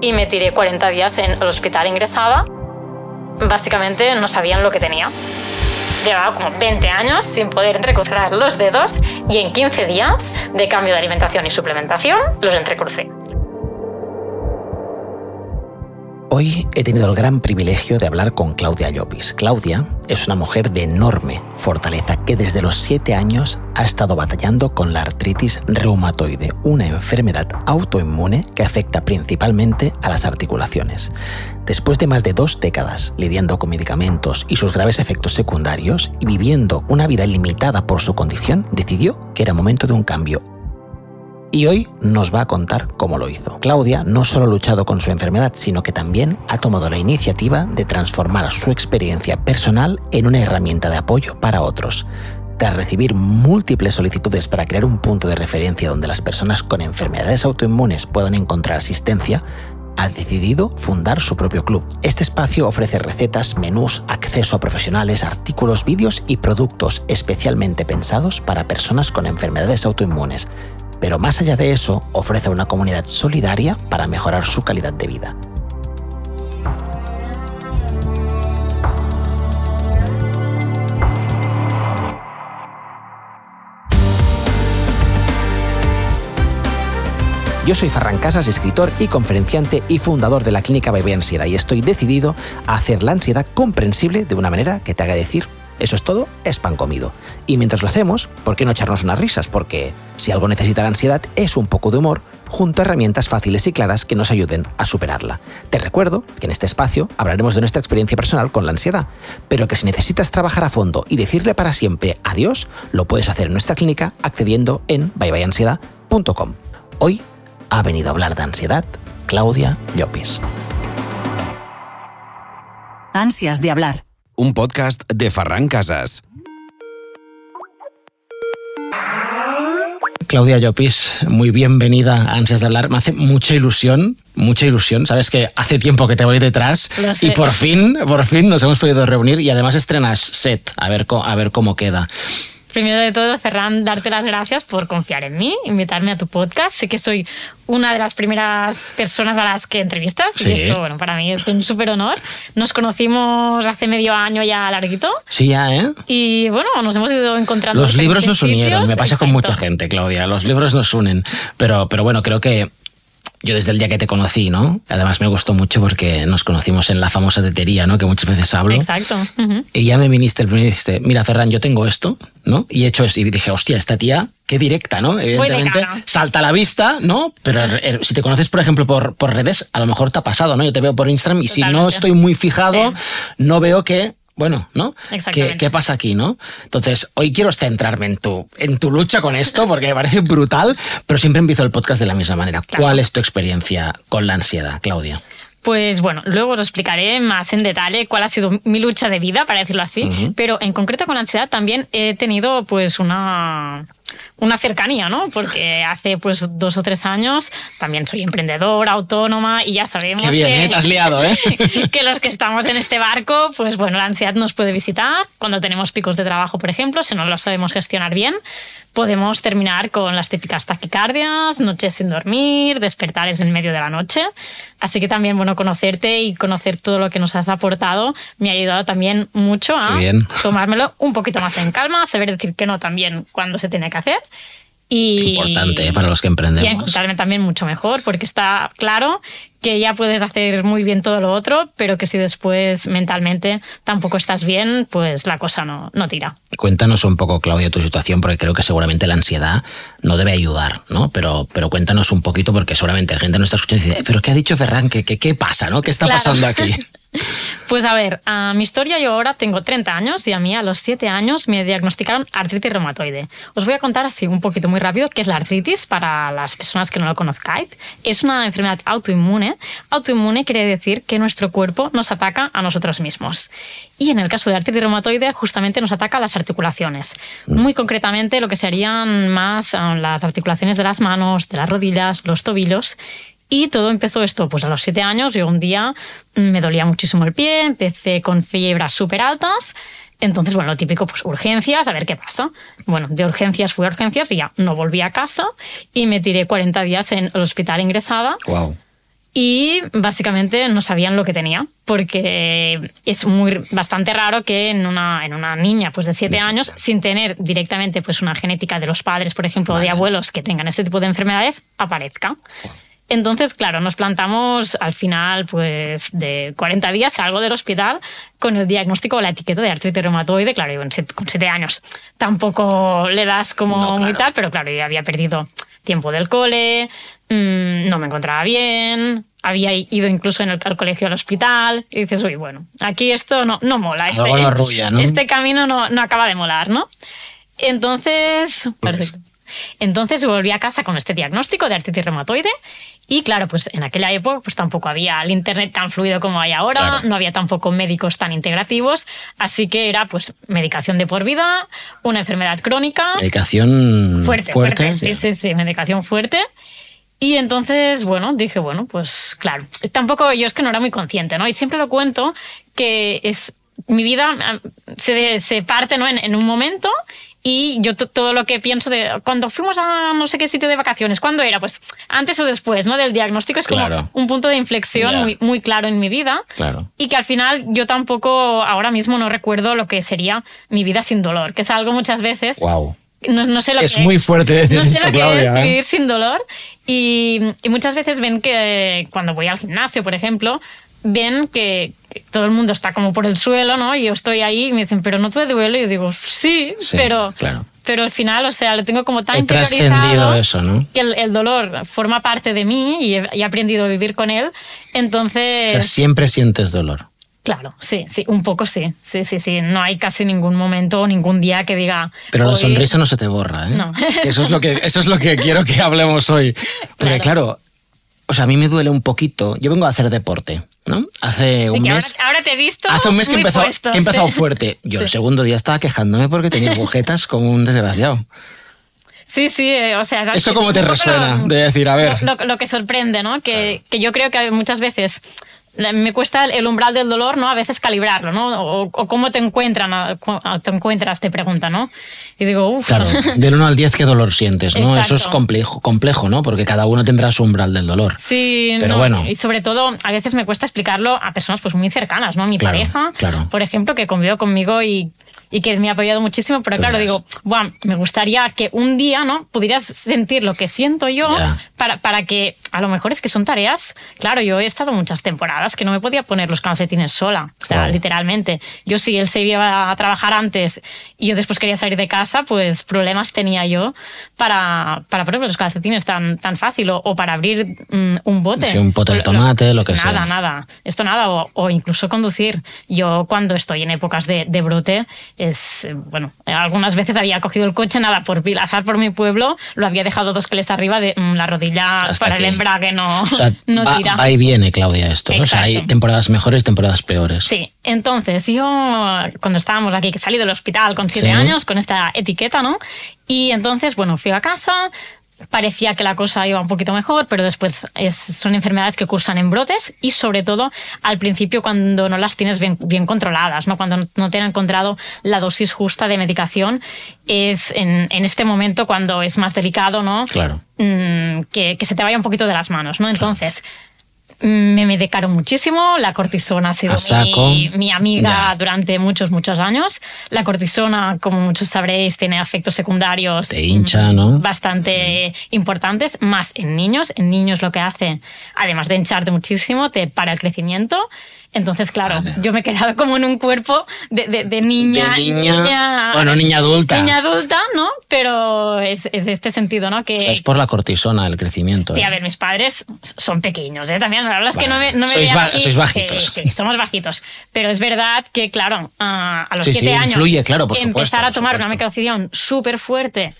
y me tiré 40 días en el hospital ingresada. Básicamente no sabían lo que tenía. Llevaba como 20 años sin poder entrecruzar los dedos y en 15 días de cambio de alimentación y suplementación los entrecrucé. Hoy he tenido el gran privilegio de hablar con Claudia Llopis. Claudia es una mujer de enorme fortaleza que desde los 7 años ha estado batallando con la artritis reumatoide, una enfermedad autoinmune que afecta principalmente a las articulaciones. Después de más de dos décadas lidiando con medicamentos y sus graves efectos secundarios y viviendo una vida limitada por su condición, decidió que era momento de un cambio y hoy nos va a contar cómo lo hizo. Claudia no solo ha luchado con su enfermedad, sino que también ha tomado la iniciativa de transformar su experiencia personal en una herramienta de apoyo para otros. Tras recibir múltiples solicitudes para crear un punto de referencia donde las personas con enfermedades autoinmunes puedan encontrar asistencia, ha decidido fundar su propio club. Este espacio ofrece recetas, menús, acceso a profesionales, artículos, vídeos y productos especialmente pensados para personas con enfermedades autoinmunes pero más allá de eso, ofrece una comunidad solidaria para mejorar su calidad de vida. Yo soy Ferran Casas, escritor y conferenciante y fundador de la clínica Bebé Ansiedad y estoy decidido a hacer la ansiedad comprensible de una manera que te haga decir eso es todo, es pan comido. Y mientras lo hacemos, ¿por qué no echarnos unas risas? Porque si algo necesita la ansiedad es un poco de humor junto a herramientas fáciles y claras que nos ayuden a superarla. Te recuerdo que en este espacio hablaremos de nuestra experiencia personal con la ansiedad, pero que si necesitas trabajar a fondo y decirle para siempre adiós, lo puedes hacer en nuestra clínica accediendo en byebyeensiedad.com. Hoy ha venido a hablar de ansiedad Claudia Llopis. Ansias de hablar un podcast de Farran Casas. Claudia Llopis, muy bienvenida a Ansias de Hablar. Me hace mucha ilusión, mucha ilusión. Sabes que hace tiempo que te voy detrás y por fin, por fin nos hemos podido reunir y además estrenas set, a ver, a ver cómo queda. Primero de todo, Ferran, darte las gracias por confiar en mí, invitarme a tu podcast. Sé que soy una de las primeras personas a las que entrevistas y esto, bueno, para mí es un súper honor. Nos conocimos hace medio año ya larguito. Sí, ya, ¿eh? Y bueno, nos hemos ido encontrando. Los libros nos unieron, me pasa con mucha gente, Claudia. Los libros nos unen. Pero, pero bueno, creo que yo desde el día que te conocí, ¿no? Además me gustó mucho porque nos conocimos en la famosa tetería, ¿no? Que muchas veces hablo. Exacto. Y ya me viniste, me dijiste, mira Ferran, yo tengo esto, ¿no? Y he hecho esto. Y dije, hostia, esta tía, qué directa, ¿no? Evidentemente salta a la vista, ¿no? Pero er, er, si te conoces, por ejemplo, por, por redes, a lo mejor te ha pasado, ¿no? Yo te veo por Instagram y si no estoy muy fijado, no veo que bueno, ¿no? ¿Qué, ¿Qué, pasa aquí, no? Entonces, hoy quiero centrarme en tu, en tu lucha con esto, porque me parece brutal, pero siempre empiezo el podcast de la misma manera. ¿Cuál es tu experiencia con la ansiedad, Claudia? Pues bueno, luego os explicaré más en detalle cuál ha sido mi lucha de vida, para decirlo así, pero en concreto con la ansiedad también he tenido pues una, una cercanía, ¿no? Porque hace pues dos o tres años también soy emprendedora, autónoma y ya sabemos Qué bien, que, ¿eh? Te has liado, ¿eh? que los que estamos en este barco, pues bueno, la ansiedad nos puede visitar cuando tenemos picos de trabajo, por ejemplo, si no lo sabemos gestionar bien podemos terminar con las típicas taquicardias, noches sin dormir, despertares en medio de la noche. Así que también, bueno, conocerte y conocer todo lo que nos has aportado me ha ayudado también mucho a tomármelo un poquito más en calma, saber decir que no también cuando se tiene que hacer y, Importante ¿eh? para los que emprendemos. Y encontrarme también mucho mejor, porque está claro que ya puedes hacer muy bien todo lo otro, pero que si después mentalmente tampoco estás bien, pues la cosa no, no tira. Cuéntanos un poco, Claudia, tu situación, porque creo que seguramente la ansiedad no debe ayudar, ¿no? Pero, pero cuéntanos un poquito, porque seguramente la gente no está escuchando y dice, eh, ¿pero qué ha dicho Ferran? ¿Qué, qué, qué pasa? ¿no? ¿Qué está pasando aquí? Pues a ver, a mi historia yo ahora tengo 30 años y a mí a los 7 años me diagnosticaron artritis reumatoide. Os voy a contar así un poquito muy rápido qué es la artritis para las personas que no lo conozcáis. Es una enfermedad autoinmune. Autoinmune quiere decir que nuestro cuerpo nos ataca a nosotros mismos. Y en el caso de artritis reumatoide justamente nos ataca las articulaciones. Muy concretamente lo que serían más ah, las articulaciones de las manos, de las rodillas, los tobillos y todo empezó esto, pues a los siete años, yo un día mm, me dolía muchísimo el pie, empecé con fiebras súper altas, entonces, bueno, lo típico, pues urgencias, a ver qué pasa. Bueno, de urgencias fui a urgencias y ya no volví a casa y me tiré 40 días en el hospital ingresada. Wow. y básicamente no sabían lo que tenía, porque es muy, bastante raro que en una, en una niña pues, de 7 años, sin tener directamente pues, una genética de los padres, por ejemplo, o de abuelos que tengan este tipo de enfermedades, aparezca. Entonces, claro, nos plantamos al final pues, de 40 días, salgo del hospital con el diagnóstico o la etiqueta de artritis reumatoide, claro, yo con 7 años tampoco le das como No, claro. muy tal, pero claro, yo había perdido tiempo del cole, mm, no me encontraba bien, había ido incluso en el, al colegio al hospital, y dices, uy, bueno, aquí esto no, no mola, este, no ¿no? este camino no, no acaba de molar, ¿no? Entonces, perfecto. Entonces volví a casa con este diagnóstico de artritis reumatoide y claro, pues en aquella época pues tampoco había el internet tan fluido como hay ahora, Claro. no había tampoco médicos tan integrativos, así que era pues medicación de por vida, una enfermedad crónica, Medicación fuerte, fuerte, sí, sí, sí, medicación fuerte. Y entonces, bueno, dije, bueno, pues claro, tampoco yo es que no era muy consciente, ¿no? Y siempre lo cuento que es mi vida ah, se, se parte ¿no? en, en un momento y yo to- todo lo que pienso de cuando fuimos a no sé qué sitio de vacaciones, ¿cuándo era? Pues antes o después, ¿no? Del diagnóstico es como Claro. un punto de inflexión Ya. muy, muy claro en mi vida Claro. y que al final yo tampoco ahora mismo no recuerdo lo que sería mi vida sin dolor, que es algo muchas veces Wow. no, no sé lo Es que muy fuerte decir no sé esto, lo que Claudia, es ¿eh? vivir sin dolor y, y muchas veces ven que cuando voy al gimnasio por ejemplo ven que, que todo el mundo está como por el suelo no y yo estoy ahí y me dicen pero no te duele y yo digo sí, Sí, pero claro. pero al final o sea lo tengo como tan He trascendido eso, ¿no? que el, el dolor forma parte de mí y he, y he aprendido a vivir con él entonces Pero siempre sientes dolor. Claro, sí, sí, un poco sí, sí, sí, sí. No hay casi ningún momento o ningún día que diga. Pero la sonrisa no se te borra, ¿eh? No. Eso es lo que, eso es lo que quiero que hablemos hoy. Porque claro, o sea, a mí me duele un poquito. Yo vengo a hacer deporte, ¿no? Hace un que mes. ahora, ahora te he visto. Hace un mes que empezó, puesto, que he empezado sí. fuerte. Yo el segundo día estaba quejándome porque tenía agujetas como un desgraciado. Sí, sí, eh, o sea. ¿Eso es cómo te resuena? lo- De decir, a ver. Lo, lo que sorprende, ¿no? Que, que yo creo que muchas veces me cuesta el umbral del dolor, ¿no? A veces calibrarlo, ¿no? O, o cómo te encuentran, te encuentras, te pregunta, ¿no? Y digo, uff. Claro, del 1 al 10, ¿qué dolor sientes? ¿no? Eso es complejo, complejo, ¿no? Porque cada uno tendrá su umbral del dolor. Sí, Pero no, bueno. y sobre todo a veces me cuesta explicarlo a personas pues muy cercanas, ¿no? A mi Claro, pareja, claro. por ejemplo, que convive conmigo y, y que me ha apoyado muchísimo, pero claro, digo, "Buah, me gustaría que un día, ¿no? Pudieras sentir lo que siento yo para, para que a lo mejor es que son tareas, claro, yo he estado muchas temporadas que no me podía poner los calcetines sola, o sea, Claro. literalmente. Yo si él se iba a trabajar antes y yo después quería salir de casa, pues problemas tenía yo para, para ponerme los calcetines tan, tan fácil o, o para abrir mm, un bote. Sí, un pote de Lo- tomate, lo que nada, sea. Nada, nada. Esto nada. O, o incluso conducir. Yo cuando estoy en épocas de, de brote, es, eh, bueno, algunas veces había cogido el coche, nada, por pasar por mi pueblo, lo había dejado dos kilos arriba de mm, la rodilla Hasta para el aquí. embrague, no, O sea, no va, tira. va y viene, Claudia, esto. ¿no? O sea, hay temporadas mejores, temporadas peores. Sí, entonces yo cuando estábamos aquí, que salí del hospital con siete Sí. años, con esta etiqueta, ¿no? Y entonces, bueno, fui a casa, parecía que la cosa iba un poquito mejor, pero después es- son enfermedades que cursan en brotes y sobre todo al principio cuando no las tienes bien, bien controladas, ¿no? Cuando no te han encontrado la dosis justa de medicación, es en, en este momento cuando es más delicado, ¿no? Claro. Mm, que, que se te vaya un poquito de las manos, ¿no? Entonces, me medicaron muchísimo, la cortisona ha sido mi, mi amiga Ya. durante muchos, muchos años. La cortisona, como muchos sabréis, tiene efectos secundarios Te hincha, mm, ¿no? bastante importantes, más en niños. En niños lo que hace, además de hincharte muchísimo, te para el crecimiento. Entonces, claro, Vale. yo me he quedado como en un cuerpo de, de- de niña. De niña- bueno, niña adulta. Niña adulta, ¿no? Pero es, es de este sentido, ¿no? Que, O sea, es por la cortisona, el crecimiento. Sí, ¿eh? a ver, mis padres son pequeños, ¿eh? También, la verdad es que no me, no me Sois ba- aquí- sois bajitos. Sí, sí, somos bajitos. Pero es verdad que, claro, ah, a los Sí, siete sí, años influye, claro, por empezar supuesto, a por tomar una medicación súper fuerte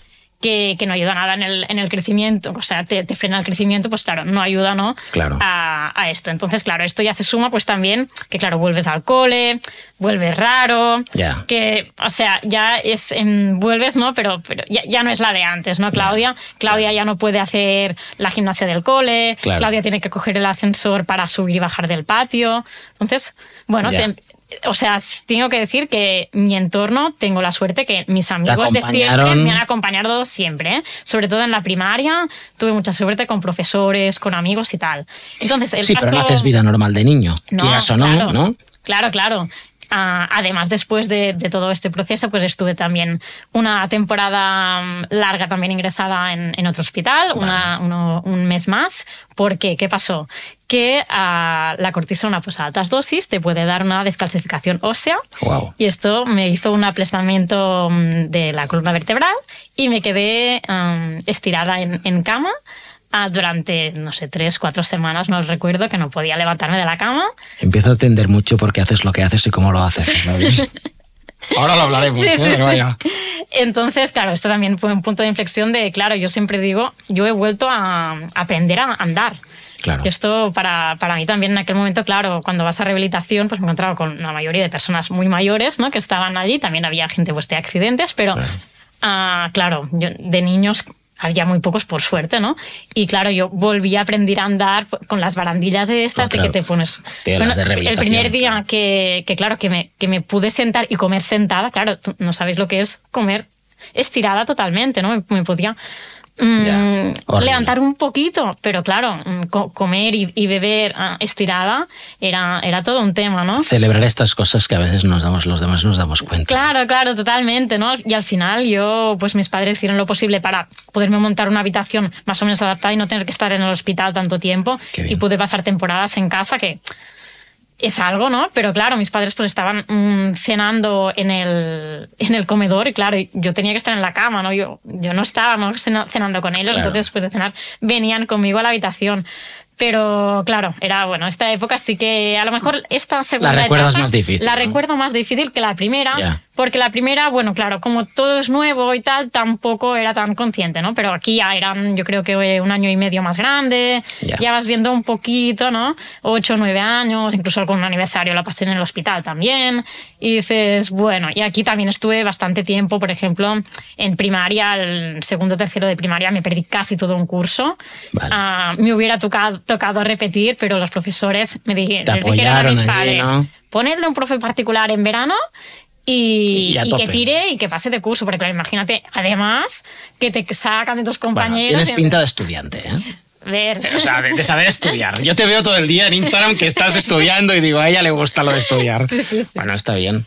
que, que no ayuda nada en el, en el crecimiento, o sea, te, te frena el crecimiento, pues claro, no ayuda, ¿no? Claro. A, a esto. Entonces, claro, esto ya se suma, pues también, que claro, vuelves al cole, vuelves raro, Ya. que, o sea, ya es, em, vuelves, ¿no? Pero, pero ya, ya no es la de antes, ¿no, Claudia? Claudia ya no puede hacer la gimnasia del cole, Claro. Claudia tiene que coger el ascensor para subir y bajar del patio. Entonces, bueno, te, o sea, tengo que decir que mi entorno tengo la suerte que mis amigos de siempre me han acompañado siempre, ¿eh? sobre todo en la primaria tuve mucha suerte con profesores, con amigos y tal. Entonces, el Sí, caso... pero no haces vida normal de niño. quieras o no, claro, ¿no? Claro, claro. Ah, además, después de, de todo este proceso, pues estuve también una temporada mm, larga también ingresada en, en otro hospital, una- uno- un mes más. ¿Por qué? ¿Qué pasó? Que ah, la cortisona pues, a altas dosis te puede dar una descalcificación ósea. Wow. Y esto me hizo un aplastamiento mm, de la columna vertebral y me quedé mm, estirada en, en cama ah, durante, no sé, tres, cuatro semanas, no recuerdo, que no podía levantarme de la cama. Empiezo a entender mucho por qué haces lo que haces y cómo lo haces. ¿sabes? Ahora lo hablaremos. Sí, sí, sí. Vaya. Entonces, claro, esto también fue un punto de inflexión de, claro, yo siempre digo, yo he vuelto a aprender a andar. Claro. Esto para, para mí también en aquel momento, claro, cuando vas a rehabilitación, pues me encontraba con la mayoría de personas muy mayores, ¿no? Que estaban allí, también había gente pues de accidentes, pero Claro. ah, claro, yo, de niños había muy pocos por suerte, ¿no? Y claro, yo volví a aprender a andar con las barandillas de estas, Oh, de claro. que te pones... De el primer día que, que claro, que me, que me pude sentar y comer sentada, claro, tú no sabéis lo que es comer estirada totalmente, ¿no? Me, me podía mm, levantar un poquito, pero claro, mm, co- comer y, y beber ah, estirada era, era todo un tema, ¿no? Celebrar estas cosas que a veces nos damos, los demás nos damos cuenta. Claro, claro, totalmente, ¿no? Y al final yo, pues mis padres hicieron lo posible para poderme montar una habitación más o menos adaptada y no tener que estar en el hospital tanto tiempo. Y pude pasar temporadas en casa que es algo, ¿no? Pero claro, mis padres pues estaban mm, cenando en el, en el comedor y claro, yo tenía que estar en la cama, ¿no? Yo, yo no estaba ¿no? cena- cenando con ellos, Claro. entonces después de cenar venían conmigo a la habitación. Pero claro, era bueno, esta época sí que a lo mejor esta segunda La recuerdas etapa más difícil, La ¿no? recuerdo más difícil que la primera, Ya. Porque la primera, bueno, claro, como todo es nuevo y tal, tampoco era tan consciente, ¿no? Pero aquí ya eran, yo creo que eh, un año y medio más grande, Ya. ya vas viendo un poquito, ¿no? Ocho, nueve años, incluso algún aniversario la pasé en el hospital también. Y dices, bueno, y aquí también estuve bastante tiempo, por ejemplo, en primaria, el segundo, tercero de primaria, me perdí casi todo un curso. Vale. Ah, me hubiera tocado, tocado repetir, pero los profesores me dijeron, les dijeron a mis padres, ¿no? ponedle un profe particular en verano y, Y y que tire y que pase de curso, porque claro, imagínate, además, que te sacan de tus compañeros. Bueno, tienes pinta de estudiante, ¿eh? Ver. O sea, de, de saber estudiar. Yo te veo todo el día en Instagram que estás estudiando y digo, a ella le gusta lo de estudiar. Bueno, está bien.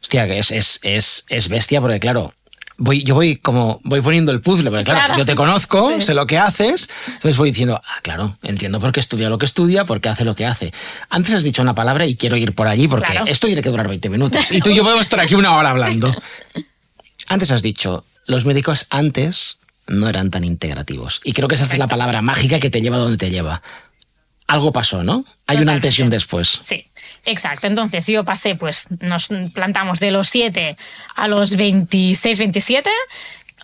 Hostia, que es, es, es, es bestia porque, claro, voy, yo voy como voy poniendo el puzzle, porque claro, Claro. yo te conozco, Sí. sé lo que haces, entonces voy diciendo, ah, claro, entiendo por qué estudia lo que estudia, por qué hace lo que hace. Antes has dicho una palabra y quiero ir por allí porque Claro. esto tiene que durar 20 minutos y tú y yo podemos estar aquí una hora hablando. Antes has dicho, los médicos antes no eran tan integrativos. Y creo que esa es la palabra mágica que te lleva donde te lleva. Algo pasó, ¿no? Hay un antes y un después. Sí, exacto. Entonces yo pasé, pues nos plantamos de los 7 a los 26, 27,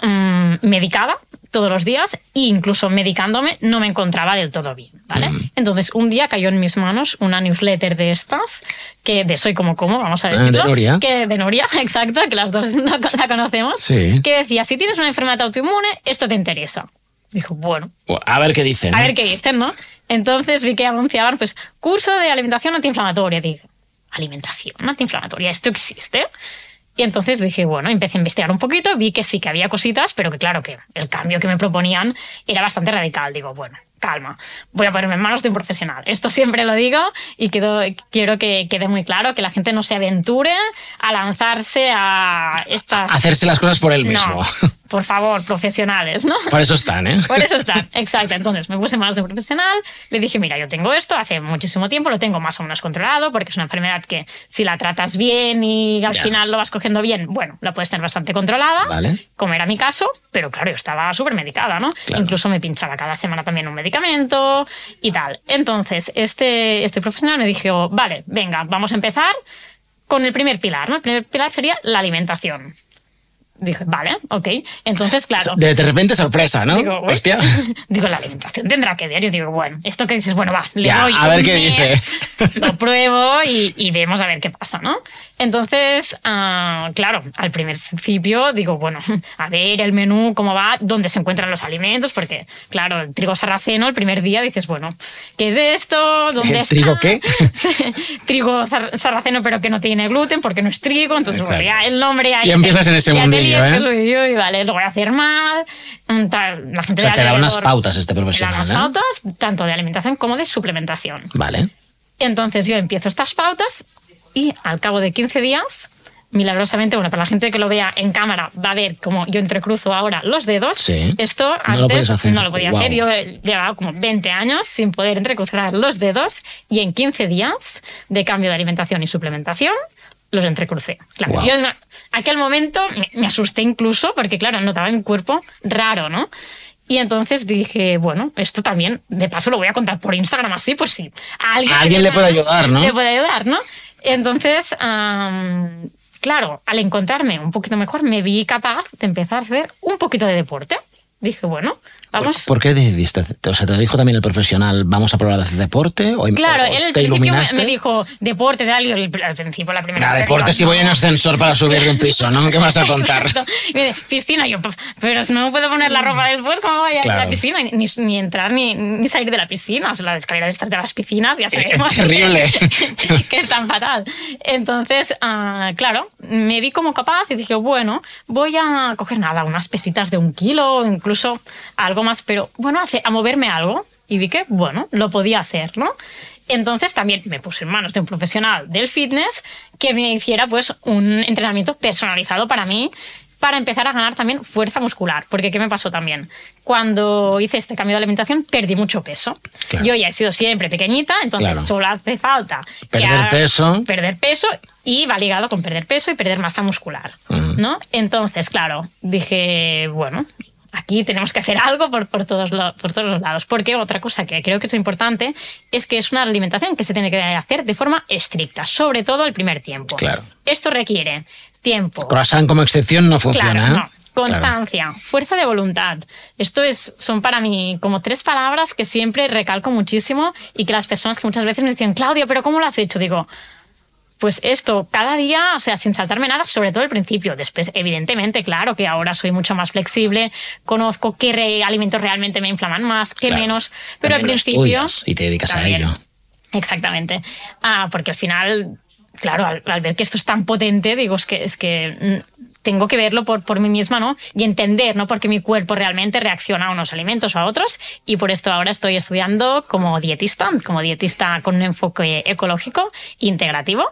mm, medicada todos los días e incluso medicándome no me encontraba del todo bien, ¿vale? Mm. Entonces un día cayó en mis manos una newsletter de estas, que de Soy como como, vamos a Ah, de decirlo. Noria. Que de Noria, exacto, que las dos la la conocemos. Sí. Que decía, si tienes una enfermedad autoinmune, esto te interesa. Dijo, bueno, A ver qué dicen. a ¿no? ver qué dicen, ¿no? Entonces vi que anunciaban, pues, curso de alimentación antiinflamatoria. Dije, alimentación antiinflamatoria, ¿esto existe? Y entonces dije, bueno, empecé a investigar un poquito, vi que sí que había cositas, pero que claro que el cambio que me proponían era bastante radical. Digo, bueno, calma, voy a ponerme en manos de un profesional. Esto siempre lo digo y quiero, quiero que quede muy claro que la gente no se aventure a lanzarse a estas... Hacerse las cosas por él mismo. No, por favor, profesionales, ¿no? Por eso están, ¿eh? Por eso está, exacto. Entonces me puse manos de profesional, le dije, mira, yo tengo esto hace muchísimo tiempo, lo tengo más o menos controlado, porque es una enfermedad que si la tratas bien y al Ya. final lo vas cogiendo bien, bueno, la puedes tener bastante controlada, Vale. como era mi caso, pero claro, yo estaba súper medicada, ¿no? Claro. Incluso me pinchaba cada semana también un medicamento y tal. Entonces, este, este profesional me dijo, vale, venga, vamos a empezar con el primer pilar, ¿no? El primer pilar sería la alimentación Dije, vale, ok. Entonces, claro. De, de repente sorpresa, ¿no? Digo, uy. Hostia. Digo, la alimentación tendrá que ver. Yo digo, bueno, esto que dices, bueno, va, le Ya, doy a ver un qué mes, dice. Lo pruebo y, y vemos a ver qué pasa, ¿no? Entonces, ah, claro, al primer principio digo, bueno, a ver el menú, cómo va, dónde se encuentran los alimentos, porque, claro, el trigo sarraceno, el primer día dices, bueno, ¿qué es esto? ¿Dónde ¿El está? trigo qué? trigo sar- sarraceno, pero que no tiene gluten, porque no es trigo, entonces, bueno, Claro. ya el nombre ahí. Y empiezas en ese ya te mundillo, ¿eh? uy, vale, lo voy a hacer mal. mm, tal, La gente O sea, te da unas pautas este me da profesional, unas ¿eh? pautas, tanto de alimentación como de suplementación. Vale. Entonces yo empiezo estas pautas y al cabo de 15 días, milagrosamente, bueno, para la gente que lo vea en cámara va a ver cómo yo entrecruzo ahora los dedos. Sí. Esto No lo antes puedes hacer. no lo podía Guau. hacer. Yo eh, llevaba como 20 años sin poder entrecruzar los dedos y en 15 días de cambio de alimentación y suplementación los entrecrucé. Claro, Guau. yo en aquel momento me, me asusté incluso porque, claro, notaba mi cuerpo raro, ¿no? Y entonces dije, bueno, esto también, de paso lo voy a contar por Instagram así, pues sí. A alguien, A alguien le puede ayudar, ¿no? Le puede ayudar, ¿no? Entonces, am, claro, al encontrarme un poquito mejor, me vi capaz de empezar a hacer un poquito de deporte. Dije, bueno, vamos. ¿Por qué decidiste? O sea, te dijo también el profesional, vamos a probar a hacer deporte o, Claro, o él al principio me, me dijo deporte, tal, y al principio la primera vez, deporte si voy en no. ascensor para subir de un piso, ¿no? ¿Qué me vas a contar? Me dice, piscina, yo, "Pf, pero si no puedo poner la ropa después, ¿cómo voy a ir a Claro. la piscina? Ni, ni entrar ni, ni salir de la piscina. O sea, las escaleras estas de las piscinas, ya sabemos. terrible. Que, que es tan fatal. Entonces, ah, claro, me vi como capaz y dije, bueno, voy a coger nada, unas pesitas de un kilo, incluso algo más, pero bueno, hace- a moverme algo. Y vi que, bueno, lo podía hacer, ¿no? Entonces también me puse en manos de un profesional del fitness que me hiciera pues un entrenamiento personalizado para mí para empezar a ganar también fuerza muscular. Porque ¿qué me pasó también? Cuando hice este cambio de alimentación perdí mucho peso. Claro. Yo ya he sido siempre pequeñita, entonces Claro. solo hace falta Perder peso. Perder peso y va ligado con perder peso y perder masa muscular. ¿no? Entonces, claro, dije, bueno, aquí tenemos que hacer algo por, por, todos lo- por todos los lados. Porque otra cosa que creo que es importante es que es una alimentación que se tiene que hacer de forma estricta, sobre todo el primer tiempo. Claro. Esto requiere tiempo. Croissant como excepción no funciona, Claro, ¿eh? no. Constancia, fuerza de voluntad. Esto es, son para mí como tres palabras que siempre recalco muchísimo y que las personas que muchas veces me dicen, Claudio, pero ¿cómo lo has hecho? Digo, pues esto, cada día, o sea, sin saltarme nada, sobre todo al principio. Después, evidentemente, claro que ahora soy mucho más flexible, conozco qué re- alimentos realmente me inflaman más, qué Claro. menos, pero al principio... y te dedicas a ello. Exactamente. Ah, porque al final, claro, al, al ver que esto es tan potente, digo, es que, es que mm, tengo que verlo por, por mí misma, ¿no? Y entender, ¿no? Porque mi cuerpo realmente reacciona a unos alimentos o a otros. Y por esto ahora estoy estudiando como dietista, como dietista con un enfoque ecológico, integrativo.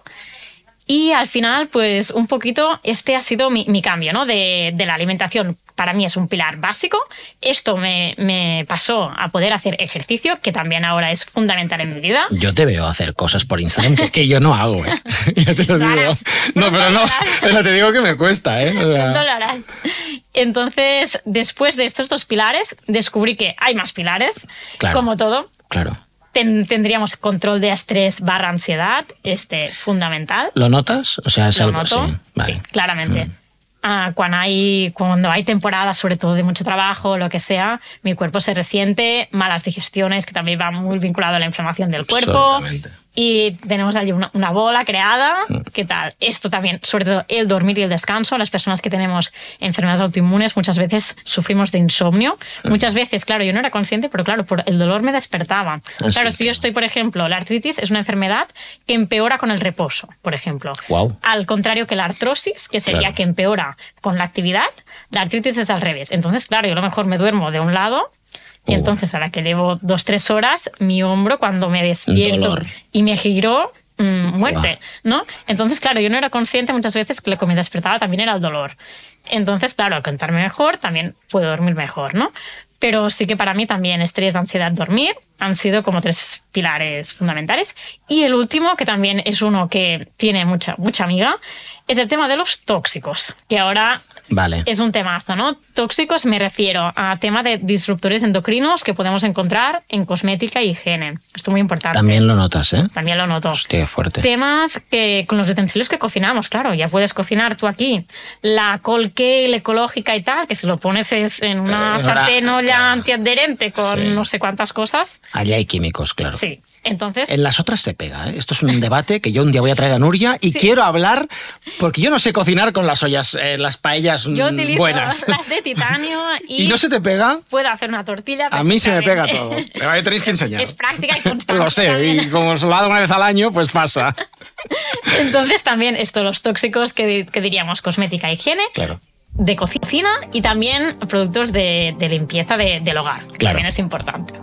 Y al final, pues un poquito, este ha sido mi, mi cambio, ¿no? De, de la alimentación. Para mí es un pilar básico. Esto me, me pasó a poder hacer ejercicio, que también ahora es fundamental en mi vida. Yo te veo hacer cosas por Instagram que, yo no hago, ¿eh? ya te lo digo. harás. No, pero no, pero te digo que me cuesta, ¿eh? O sea, No lo harás. Entonces, después de estos dos pilares, descubrí que hay más pilares, Claro. como todo. claro. Ten- tendríamos control de estrés barra ansiedad, este fundamental. ¿Lo notas? O sea, es Lo algo noto, sí, vale. sí, claramente. Ah, cuando, hay, cuando hay temporadas, sobre todo de mucho trabajo, lo que sea, mi cuerpo se resiente, malas digestiones, que también va muy vinculado a la inflamación del cuerpo. Y tenemos allí una, una bola creada. ¿Qué tal? Esto también, sobre todo el dormir y el descanso. Las personas que tenemos enfermedades autoinmunes muchas veces sufrimos de insomnio. Muchas veces, claro, yo no era consciente, pero claro, por el dolor me despertaba. Claro, si yo estoy, por ejemplo, la artritis es una enfermedad que empeora con el reposo, por ejemplo. Al contrario que la artrosis, que sería Claro. que empeora con la actividad, la artritis es al revés. Entonces, claro, yo a lo mejor me duermo de un lado y Oh. entonces a la que llevo dos, tres horas, mi hombro cuando me despierto y me giró, mm, muerte, ¿no? Entonces, claro, yo no era consciente muchas veces que lo que me despertaba también era el dolor. Entonces, claro, al contarme mejor también puedo dormir mejor, ¿no? Pero sí que para mí también estrés, ansiedad, dormir han sido como tres pilares fundamentales. Y el último, que también es uno que tiene mucha, mucha amiga, es el tema de los tóxicos, que ahora Vale. es un temazo, ¿no? Tóxicos me refiero a tema de disruptores endocrinos que podemos encontrar en cosmética y higiene. Esto es muy importante. También lo notas, ¿eh? También lo noto. Hostia, fuerte. Temas que con los utensilios que cocinamos, claro, ya puedes cocinar tú aquí la kale ecológica y tal, que si lo pones es en una Eh, sartén olla claro. antiadherente con Sí. no sé cuántas cosas. Allá hay químicos, claro. Sí, entonces... En las otras se pega. ¿eh? Esto es un debate que yo un día voy a traer a Nuria y quiero hablar porque yo no sé cocinar con las ollas, eh, las paellas Yo utilizo buenas. las de titanio y, ¿Y no se te pega? puedo hacer una tortilla. A mí se me pega todo. Me tenéis que enseñar. Es práctica y constante. Lo sé, también. y como os lo hago una vez al año, pues pasa. Entonces también esto, los tóxicos que, que diríamos cosmética e higiene, Claro. de cocina y también productos de, de limpieza de- del hogar, que Claro. también es importante.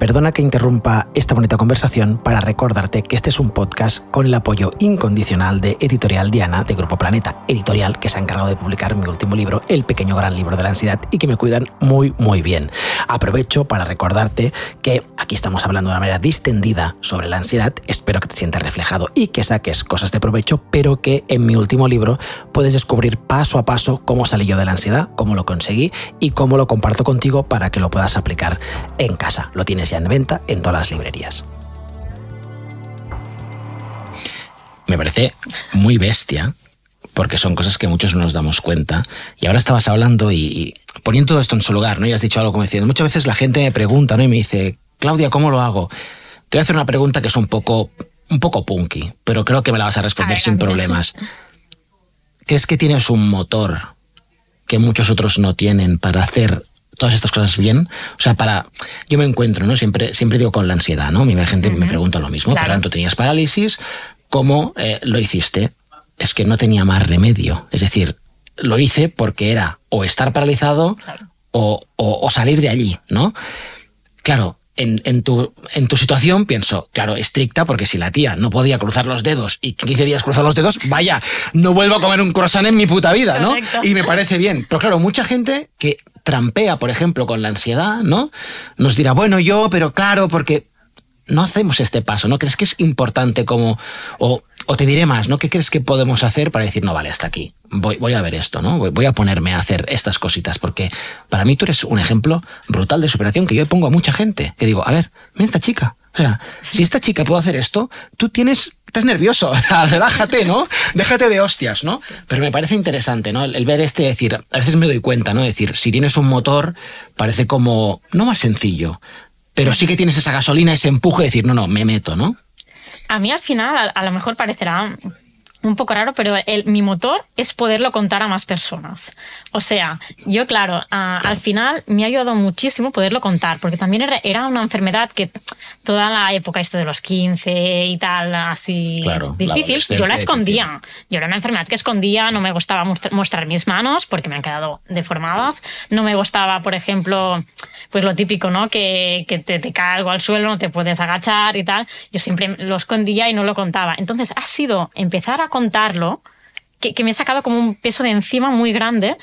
Perdona que interrumpa esta bonita conversación para recordarte que este es un podcast con el apoyo incondicional de Editorial Diana de Grupo Planeta, editorial que se ha encargado de publicar mi último libro, El pequeño gran libro de la ansiedad, y que me cuidan muy, muy bien. Aprovecho para recordarte que aquí estamos hablando de una manera distendida sobre la ansiedad, espero que te sientas reflejado y que saques cosas de provecho, pero que en mi último libro puedes descubrir paso a paso cómo salí yo de la ansiedad, cómo lo conseguí y cómo lo comparto contigo para que lo puedas aplicar en casa. Lo tienes ya en venta en todas las librerías. Me parece muy bestia porque son cosas que muchos no nos damos cuenta. Y ahora estabas hablando y, y poniendo todo esto en su lugar, ¿no? Y has dicho algo como diciendo, muchas veces la gente me pregunta, ¿no? Y me dice, Claudia, ¿cómo lo hago? Te voy a hacer una pregunta que es un poco, un poco punky, pero creo que me la vas a responder A ver, sin problemas. ¿Crees que tienes un motor que muchos otros no tienen para hacer todas estas cosas bien? O sea, para... Yo me encuentro, ¿no? Siempre, siempre digo con la ansiedad, ¿no? Mi gente me pregunta lo mismo. Claro. Ferran, tú tenías parálisis, ¿cómo eh, lo hiciste? Es que no tenía más remedio. Es decir, lo hice porque era o estar paralizado Claro. o, o- o salir de allí, ¿no? Claro, en, en tu, en tu situación pienso, claro, estricta, porque si la tía no podía cruzar los dedos y 15 días cruzar los dedos, vaya, no vuelvo a comer un croissant en mi puta vida, ¿no? Correcto. Y me parece bien. Pero claro, mucha gente que trampea, por ejemplo, con la ansiedad, ¿no? Nos dirá, bueno, yo, pero claro, porque no hacemos este paso, ¿no? ¿Crees que es importante como... O, o te diré más, ¿no? ¿Qué crees que podemos hacer para decir, no, vale, hasta aquí? Voy, voy a ver esto, ¿no? Voy, voy a ponerme a hacer estas cositas, porque para mí tú eres un ejemplo brutal de superación que yo pongo a mucha gente. Que digo, a ver, mira esta chica. O sea, si esta chica puede hacer esto, tú tienes... Estás nervioso, relájate, ¿no? Déjate de hostias, ¿no? Pero me parece interesante, ¿no? El, el ver este, decir, a veces me doy cuenta, ¿no? Decir, si tienes un motor, parece como, no más sencillo, pero sí que tienes esa gasolina, ese empuje de decir, no, no, me meto, ¿no? A mí al final, a, a lo mejor parecerá un poco raro, pero el- mi motor es poderlo contar a más personas. O sea, yo, claro, a- al final me ha ayudado muchísimo poderlo contar, porque también era, era una enfermedad que toda la época esto de los 15 y tal, así Claro, la difícil, yo adolescencia la escondía. Yo era una enfermedad que escondía, no me gustaba mostrar, mostrar mis manos porque me han quedado deformadas, no me gustaba, por ejemplo, pues lo típico, ¿no? Que, que te, te cae algo al suelo, no te puedes agachar y tal. Yo siempre lo escondía y no lo contaba. Entonces ha sido empezar a contarlo que, que me he sacado como un peso de encima muy grande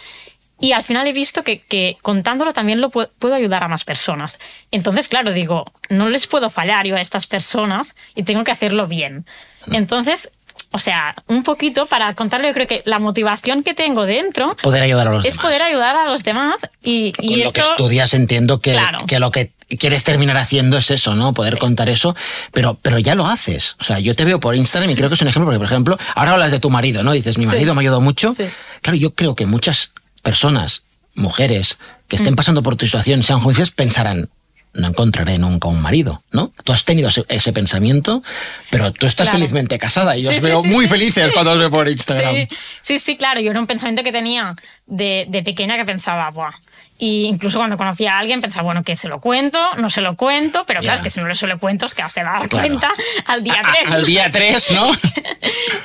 y al final he visto que, que contándolo también lo pu- puedo ayudar a más personas. Entonces, claro, digo, no les puedo fallar yo a estas personas y tengo que hacerlo bien. Entonces, o sea, un poquito para contarlo, yo creo que la motivación que tengo dentro Poder ayudar a los es demás. poder ayudar a los demás y, y Con lo esto... que estudias entiendo que, Claro. que lo que quieres terminar haciendo es eso, ¿no? Poder contar eso, pero, pero ya lo haces. O sea, yo te veo por Instagram y creo que es un ejemplo, porque por ejemplo, ahora hablas de tu marido, ¿no? Dices, mi Sí. marido me ayudó mucho. Sí. Claro, yo creo que muchas personas, mujeres, que estén Mm. pasando por tu situación, sean jovencitas, pensarán, no encontraré nunca un marido, ¿no? Tú has tenido ese, ese pensamiento, pero tú estás Claro. felizmente casada y yo Sí, os veo sí, muy sí. felices cuando os veo por Instagram. Sí, sí, sí, claro. Yo era un pensamiento que tenía de, de pequeña que pensaba, Buah. Y incluso cuando conocía a alguien pensaba, bueno, que se lo cuento, no se lo cuento, pero claro, es que si no le se lo cuento es que se va a dar Claro. cuenta al día A- 3. Al día 3, ¿no?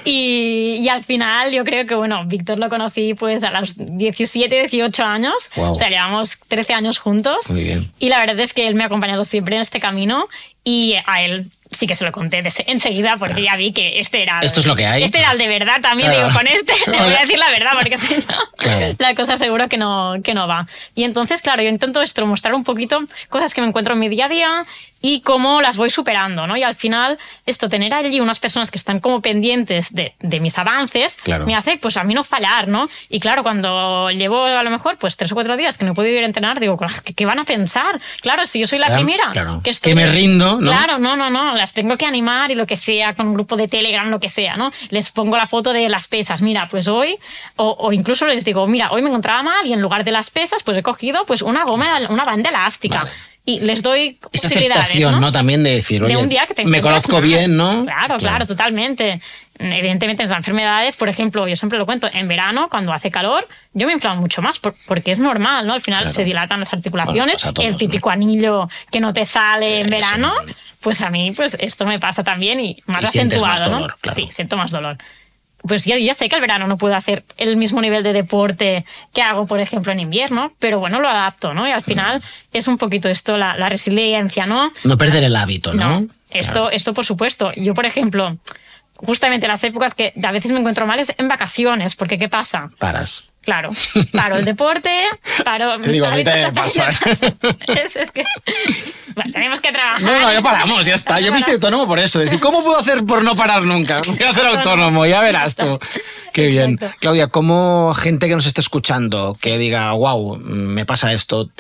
Y, y al final yo creo que, bueno, Víctor lo conocí pues a los 17, 18 años. O sea, llevamos 13 años juntos. Muy bien. Y la verdad es que él me ha acompañado siempre en este camino y a él sí que se lo conté enseguida porque ya vi que este era... Esto es lo que hay. Este era el de verdad también. Claro. Digo, con este le voy a decir la verdad porque si no, Claro. la cosa seguro que no, que no va. Y entonces, claro, yo intento esto, mostrar un poquito cosas que me encuentro en mi día a día y cómo las voy superando, ¿no? Y al final, esto, tener allí unas personas que están como pendientes de, de mis avances, Claro. me hace, pues a mí no fallar, ¿no? Y claro, cuando llevo a lo mejor, pues tres o cuatro días que no podido ir a entrenar, digo, ¿qué, qué van a pensar? Claro, si yo soy la primera, claro. que estoy... Que me rindo, ¿no? Claro, no, no, no, las tengo que animar y lo que sea, con un grupo de Telegram, lo que sea, ¿no? Les pongo la foto de las pesas, mira, pues hoy, o, o incluso les digo, mira, hoy me encontraba mal y en lugar de las pesas, pues he cogido pues una goma, una banda elástica. Vale. Y les doy Esa posibilidades, ¿no? ¿no? También de decir, de oye, un día que te me conozco mal. bien, ¿no? Claro, claro, totalmente. Evidentemente, en las enfermedades, por ejemplo, yo siempre lo cuento, en verano, cuando hace calor, yo me inflamo mucho más, por- porque es normal, ¿no? Al final Claro. se dilatan las articulaciones, todos, el típico anillo que no te sale en Eso, verano, no. pues a mí, pues esto me pasa también y más Y acentuado, más ¿no? dolor, claro. Sí, siento más dolor. Pues yo ya sé que el verano no puedo hacer el mismo nivel de deporte que hago, por ejemplo, en invierno, pero bueno, lo adapto, ¿no? Y al final Mm. es un poquito esto, la, la resiliencia, ¿no? No perder el hábito, ¿no? No, esto, esto por supuesto. Yo, por ejemplo, justamente las épocas que a veces me encuentro mal es en vacaciones, porque ¿qué pasa? Paras. Claro, paro el deporte, paro Te mis digo, a mí hábitos también me pasa. Es, es que tenemos que trabajar. No, no, ya paramos, ya está. Yo me hice autónomo por eso. Decir, ¿cómo puedo hacer por no parar nunca? Voy a ser autónomo, ya verás tú. Qué bien. Claudia, ¿cómo gente que nos esté escuchando, que diga, wow, me pasa esto,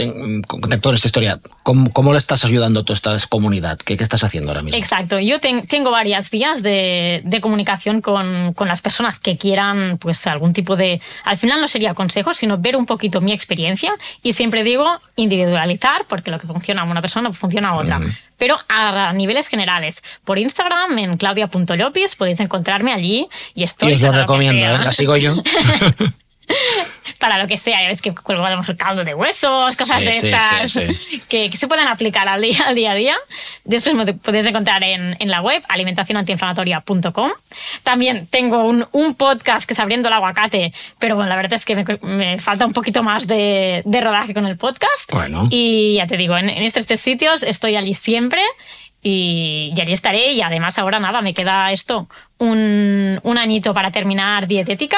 contacto en esta historia, ¿cómo, cómo le estás ayudando a toda esta comunidad? ¿Qué, qué estás haciendo ahora mismo? Exacto, yo ten- tengo varias vías de, de comunicación con, con las personas que quieran pues algún tipo de... Al final no sería consejo, sino ver un poquito mi experiencia y siempre digo individualizar, porque lo que funciona a una persona funciona a otra. Pero a niveles generales, por Instagram en claudia.lopis podéis encontrarme allí y estoy... Y os lo recomiendo. ¿eh? La sigo yo. para lo que sea. Ya ves que cuelgo a lo mejor caldo de huesos, cosas Sí, de sí, estas sí, Que, que se pueden aplicar al día, al día a día. Después me podéis encontrar en, en la web alimentacionantiinflamatoria.com. También tengo un, un podcast que es Abriendo el Aguacate, pero bueno, la verdad es que me, me falta un poquito más de, de rodaje con el podcast. Bueno. Y ya te digo, en, en estos tres sitios estoy allí siempre. Y, y allí estaré y además ahora nada, me queda esto, un, un añito para terminar dietética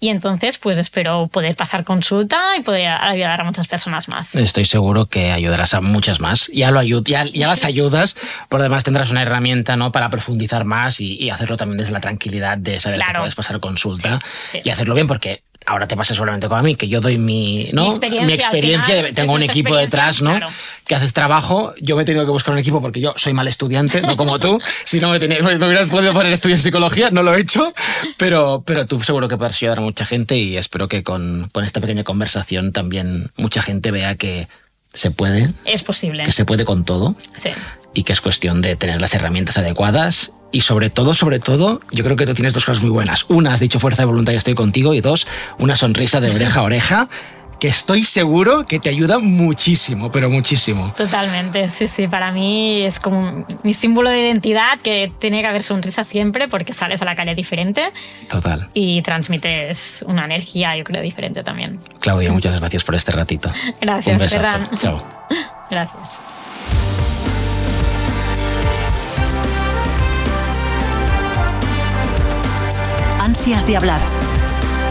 y entonces pues espero poder pasar consulta y poder ayudar a muchas personas más. Estoy seguro que ayudarás a muchas más. Ya, lo ayu- ya, ya las ayudas, por además tendrás una herramienta ¿no? para profundizar más y, y hacerlo también desde la tranquilidad de saber que puedes pasar consulta Sí, sí. y hacerlo bien, porque ahora te pasa seguramente como a mí, que yo doy mi, ¿no? Mi experiencia, experiencia, al final, tengo un equipo detrás, ¿no? claro. Que haces trabajo. Yo me he tenido que buscar un equipo porque yo soy mal estudiante, no como tú. si no me, tenía, me hubieras podido poner a estudiar psicología, no lo he hecho. Pero, pero tú seguro que puedes ayudar a mucha gente y espero que con, con esta pequeña conversación también mucha gente vea que se puede, Es posible. que se puede con todo Sí. y que es cuestión de tener las herramientas adecuadas y sobre todo, sobre todo, yo creo que tú tienes dos cosas muy buenas. Una, has dicho fuerza de voluntad y estoy contigo y dos, una sonrisa de oreja a oreja que estoy seguro que te ayuda muchísimo, pero muchísimo. Totalmente, sí, sí, para mí es como mi símbolo de identidad que tiene que haber sonrisa siempre porque sales a la calle diferente Total. y transmites una energía, yo creo, diferente también. Claudia, muchas gracias por este ratito. Gracias, Un besazo. Ferran. Chao. Gracias. Ansias de hablar.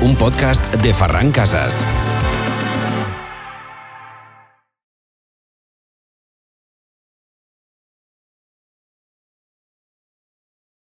Un podcast de Ferran Casas.